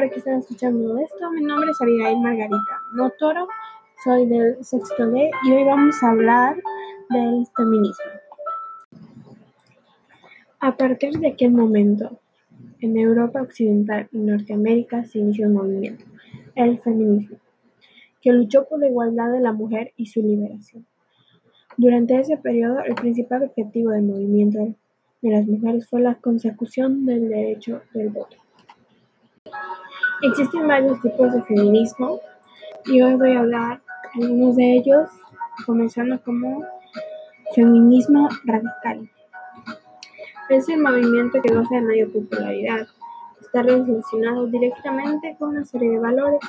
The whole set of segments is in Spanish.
buenas tardes, buenas noches. A la hora que estén escuchando esto, mi nombre es Abigail Margarita No Toro, soy del sexto D y hoy vamos a hablar del feminismo. A partir de aquel momento, en Europa Occidental y Norteamérica se inició un movimiento, el feminismo, que luchó por la igualdad de la mujer y su liberación. Durante ese periodo, el principal objetivo del movimiento de las mujeres fue la consecución del derecho del voto. Existen varios tipos de feminismo y hoy voy a hablar de algunos de ellos, comenzando como feminismo radical. Es el movimiento que goza de mayor popularidad. Está relacionado directamente con una serie de valores,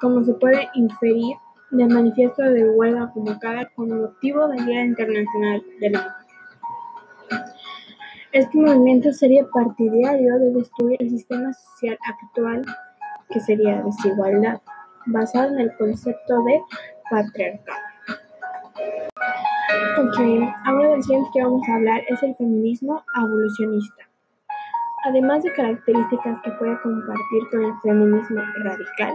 como se puede inferir del manifiesto de huelga convocada con motivo del Día Internacional de la. Este movimiento sería partidario de destruir el sistema social actual, que sería desigualdad, basado en el concepto de patriarcado. Ok, ahora del siguiente que vamos a hablar es el feminismo evolucionista. Además de características que puede compartir con el feminismo radical,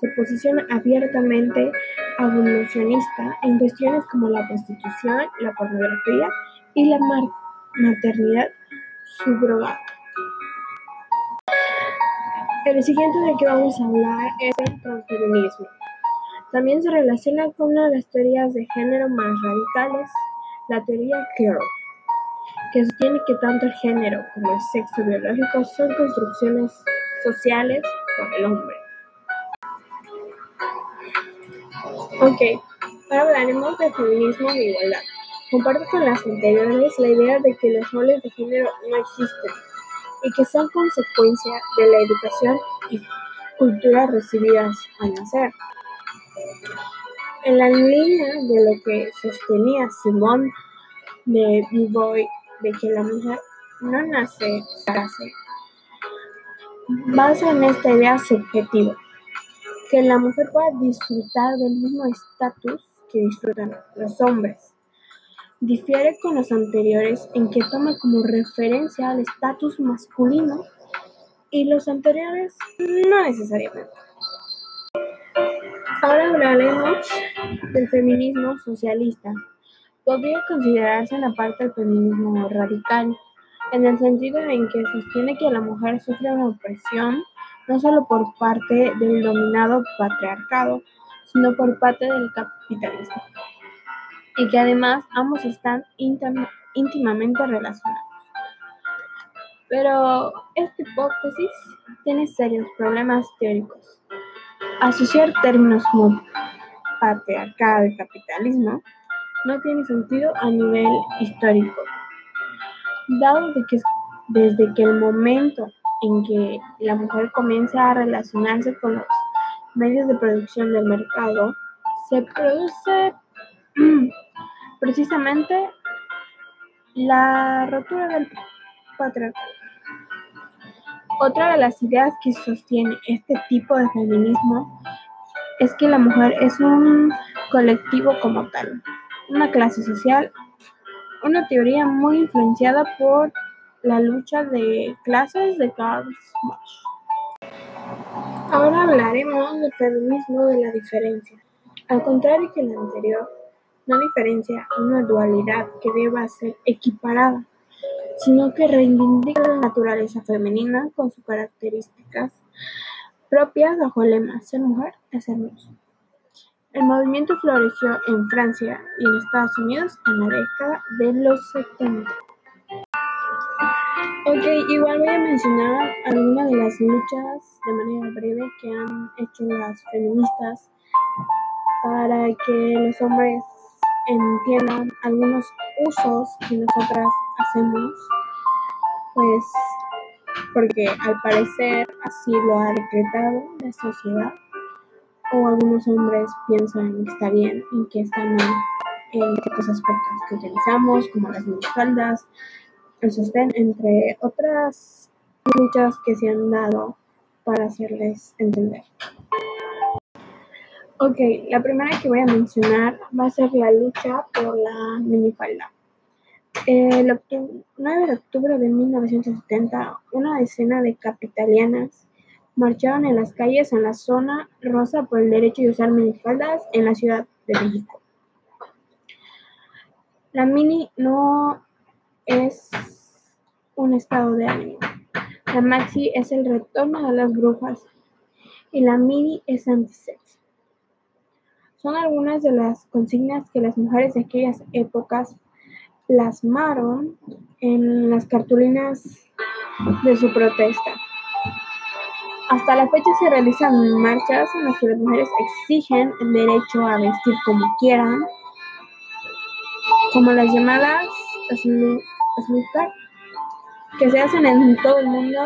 se posiciona abiertamente evolucionista en cuestiones como la prostitución, la pornografía y la maternidad subrogada. El siguiente de que vamos a hablar es el transfeminismo. También se relaciona con una de las teorías de género más radicales, la teoría Queer, que sostiene que tanto el género como el sexo biológico son construcciones sociales por el hombre. Ok, ahora hablaremos de feminismo e igualdad. Comparto con las anteriores la idea de que los roles de género no existen y que son consecuencia de la educación y cultura recibidas al nacer. En la línea de lo que sostenía Simone de Beauvoir de que la mujer no nace, se hace, basa en esta idea subjetiva, que la mujer pueda disfrutar del mismo estatus que disfrutan los hombres Difiere con los anteriores en que toma como referencia al estatus masculino y los anteriores no necesariamente. Ahora hablaremos del feminismo socialista. Podría considerarse una parte del feminismo radical, en el sentido en que sostiene que la mujer sufre una opresión no solo por parte del dominado patriarcado, sino por parte del capitalismo y que además ambos están íntimamente relacionados. Pero esta hipótesis tiene serios problemas teóricos. Asociar términos como patriarcado y capitalismo no tiene sentido a nivel histórico, dado de que desde que el momento en que la mujer comienza a relacionarse con los medios de producción del mercado, se produce precisamente la rotura del patriarcado. Otra de las ideas que sostiene este tipo de feminismo es que la mujer es un colectivo como tal, una clase social, una teoría muy influenciada por la lucha de clases de Karl Marx. Ahora hablaremos del feminismo de la diferencia. Al contrario que el anterior, no diferencia una dualidad que deba ser equiparada, sino que reivindica la naturaleza femenina con sus características propias bajo el lema Ser mujer es hermoso. El movimiento floreció en Francia y en Estados Unidos en la década de los 70. Ok, igual voy a mencionar algunas de las luchas de manera breve que han hecho las feministas para que los hombres entiendan algunos usos que nosotras hacemos, pues porque al parecer así lo ha decretado la sociedad, o algunos hombres piensan que está bien y que están mal en ciertos aspectos que utilizamos, como las minifaldas, el sostén, entre otras luchas que se han dado para hacerles entender. Ok, la primera que voy a mencionar va a ser la lucha por la minifalda. El 9 de octubre de 1970, una decena de capitalianas marcharon en las calles en la zona rosa por el derecho de usar minifaldas en la Ciudad de México. La mini no es un estado de ánimo. La maxi es el retorno de las brujas y la mini es antisex. Son algunas de las consignas que las mujeres de aquellas épocas plasmaron en las cartulinas de su protesta. Hasta la fecha se realizan marchas en las que las mujeres exigen el derecho a vestir como quieran, como las llamadas SMUTAC, que se hacen en todo el mundo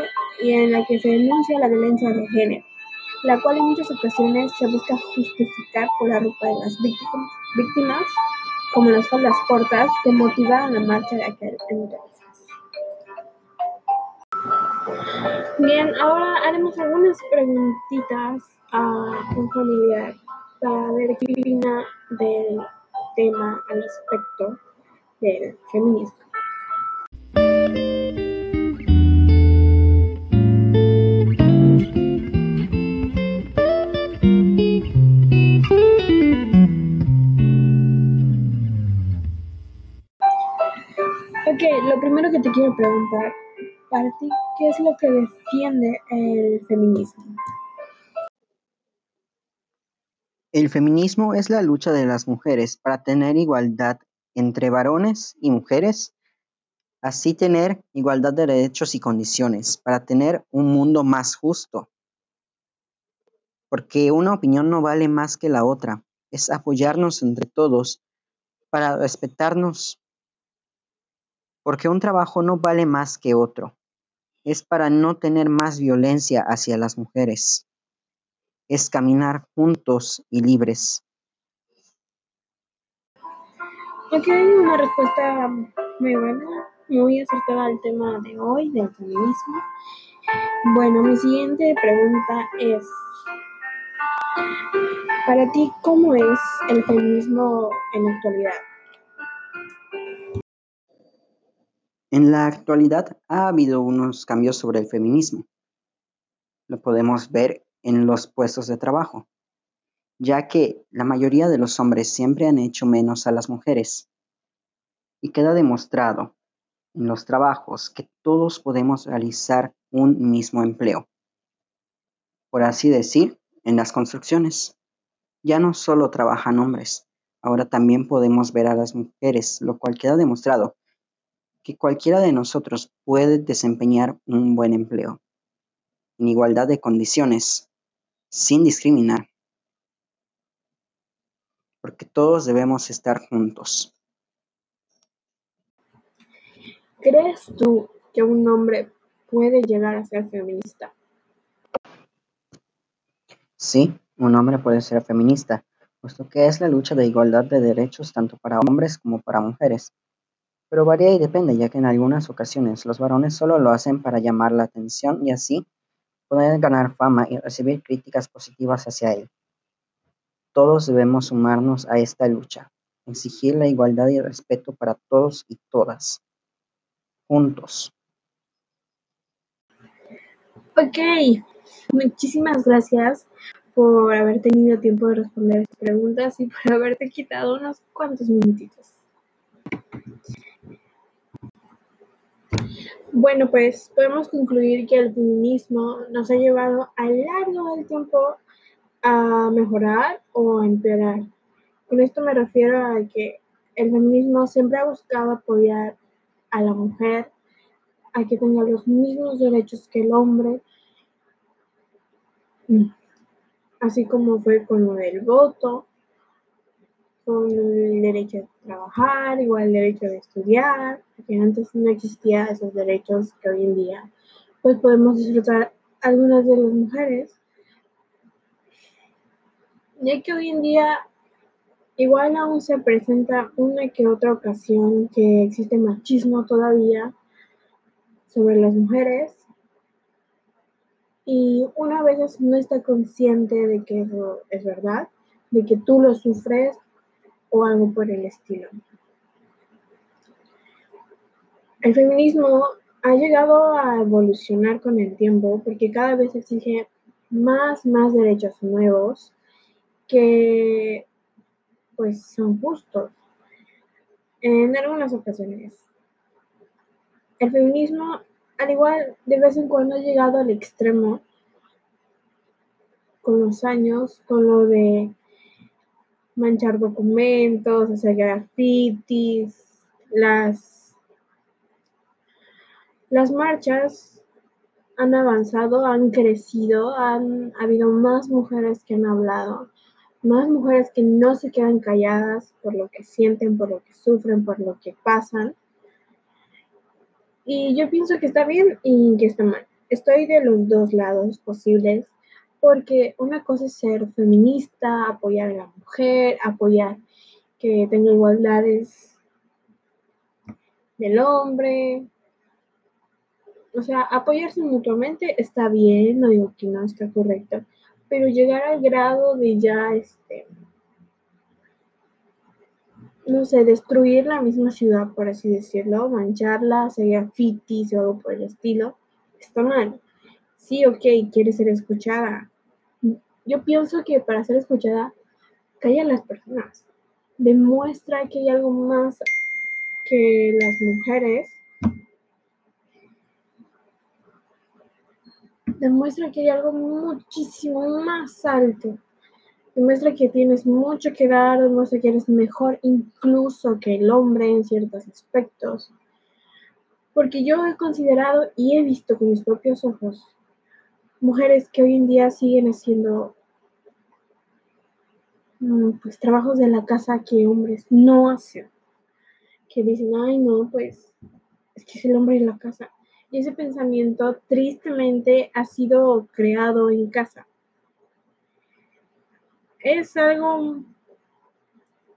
y en la que se denuncia la violencia de género, la cual en muchas ocasiones se busca justificar por la ropa de las víctimas, como las faldas cortas que motivaron la marcha de aquel entonces. Bien, ahora haremos algunas preguntitas a un familiar para ver qué opina del tema al respecto del feminismo. Lo primero que te quiero preguntar, para ti, ¿qué es lo que defiende el feminismo? El feminismo es la lucha de las mujeres para tener igualdad entre varones y mujeres, así tener igualdad de derechos y condiciones, para tener un mundo más justo. Porque una opinión no vale más que la otra, es apoyarnos entre todos para respetarnos. Porque un trabajo no vale más que otro, es para no tener más violencia hacia las mujeres es caminar juntos y libres. Ok, una respuesta muy buena, muy acertada al tema de hoy, del feminismo. Bueno, mi siguiente pregunta es, para ti, ¿cómo es el feminismo en la actualidad? En la actualidad ha habido unos cambios sobre el feminismo. Lo podemos ver en los puestos de trabajo, ya que la mayoría de los hombres siempre han hecho menos a las mujeres. Y queda demostrado en los trabajos que todos podemos realizar un mismo empleo. Por así decir, en las construcciones. Ya no solo trabajan hombres, ahora también podemos ver a las mujeres, lo cual queda demostrado que cualquiera de nosotros puede desempeñar un buen empleo, en igualdad de condiciones, sin discriminar, porque todos debemos estar juntos. ¿Crees tú que un hombre puede llegar a ser feminista? Sí, un hombre puede ser feminista, puesto que es la lucha de igualdad de derechos tanto para hombres como para mujeres. Pero varía y depende, ya que en algunas ocasiones los varones solo lo hacen para llamar la atención y así poder ganar fama y recibir críticas positivas hacia él. Todos debemos sumarnos a esta lucha, exigir la igualdad y respeto para todos y todas. Juntos. Ok, muchísimas gracias por haber tenido tiempo de responder estas preguntas y por haberte quitado unos cuantos minutitos. Bueno, pues podemos concluir que el feminismo nos ha llevado a largo del tiempo a mejorar o a empeorar. Con esto me refiero a que el feminismo siempre ha buscado apoyar a la mujer a que tenga los mismos derechos que el hombre, así como fue con lo del voto, con el derecho a trabajar, igual el derecho de estudiar, porque antes no existían esos derechos que hoy en día pues podemos disfrutar algunas de las mujeres. Ya que hoy en día igual aún se presenta una que otra ocasión que existe machismo todavía sobre las mujeres y una vez no está consciente de que eso es verdad, de que tú lo sufres o algo por el estilo. El feminismo ha llegado a evolucionar con el tiempo porque cada vez exige más, más derechos nuevos que pues son justos en algunas ocasiones. El feminismo, al igual, de vez en cuando ha llegado al extremo con los años, con lo de manchar documentos, hacer grafitis, las, las marchas han avanzado, han crecido, han habido más mujeres que han hablado, más mujeres que no se quedan calladas por lo que sienten, por lo que sufren, por lo que pasan. Y yo pienso que está bien y que está mal. Estoy de los dos lados posibles porque una cosa es ser feminista, apoyar a la mujer, apoyar que tenga igualdades del hombre. O sea, apoyarse mutuamente está bien, no digo que no está correcto, pero llegar al grado de ya, este, no sé, destruir la misma ciudad, por así decirlo, mancharla, hacer grafitis o algo por el estilo, está mal. Sí, ok, quiere ser escuchada, yo pienso que para ser escuchada, calla a las personas. Demuestra que hay algo más que las mujeres. Demuestra que hay algo muchísimo más alto. Demuestra que tienes mucho que dar, demuestra que eres mejor incluso que el hombre en ciertos aspectos. Porque yo he considerado y he visto con mis propios ojos mujeres que hoy en día siguen haciendo mm, pues trabajos de la casa que hombres no hacen. Que dicen, ay no, pues es que es el hombre en la casa. Y ese pensamiento tristemente ha sido creado en casa. Es algo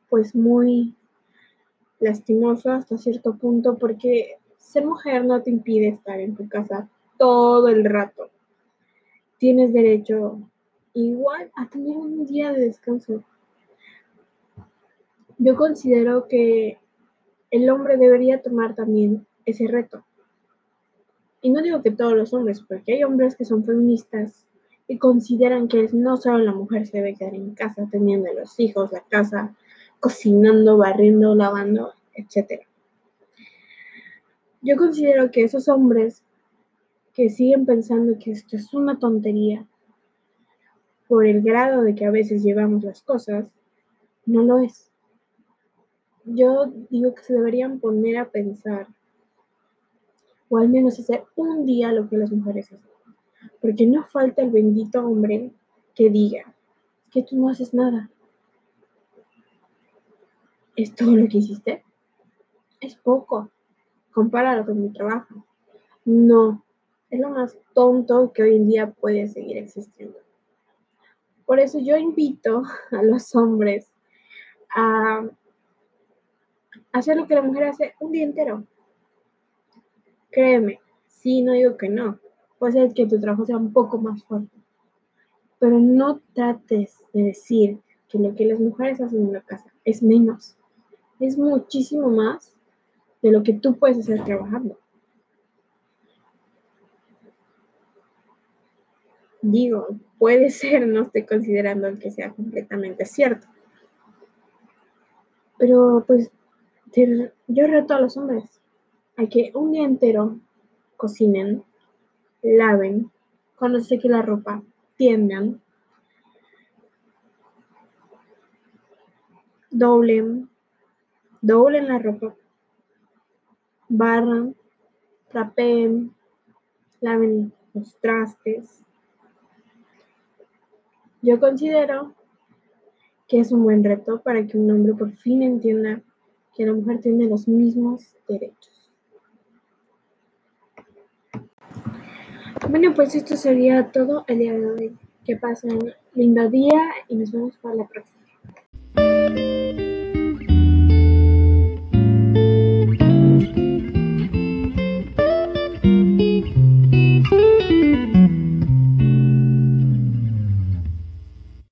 pues muy lastimoso hasta cierto punto porque ser mujer no te impide estar en tu casa todo el rato tienes derecho igual a tener un día de descanso. Yo considero que el hombre debería tomar también ese reto. Y no digo que todos los hombres, porque hay hombres que son feministas y consideran que no solo la mujer se debe quedar en casa teniendo los hijos, la casa, cocinando, barriendo, lavando, etc. Yo considero que esos hombres que siguen pensando que esto es una tontería por el grado de que a veces llevamos las cosas, no lo es. Yo digo que se deberían poner a pensar, o al menos hacer un día lo que las mujeres hacen. Porque no falta el bendito hombre que diga que tú no haces nada. ¿Es todo lo que hiciste? Es poco. Compáralo con mi trabajo. No, es lo más tonto que hoy en día puede seguir existiendo. Por eso yo invito a los hombres a hacer lo que la mujer hace un día entero. Créeme, sí, no digo que no. Puede ser que tu trabajo sea un poco más fuerte. Pero no trates de decir que lo que las mujeres hacen en la casa es menos. Es muchísimo más de lo que tú puedes hacer trabajando. Digo, puede ser, no estoy considerando que sea completamente cierto. Pero pues yo reto a los hombres a que un día entero cocinen, laven, cuando se la ropa, tiendan, doblen, doblen la ropa, barran, trapeen, laven los trastes, yo considero que es un buen reto para que un hombre por fin entienda que la mujer tiene los mismos derechos. Bueno, pues esto sería todo el día de hoy. Que pasen lindo día y nos vemos para la próxima.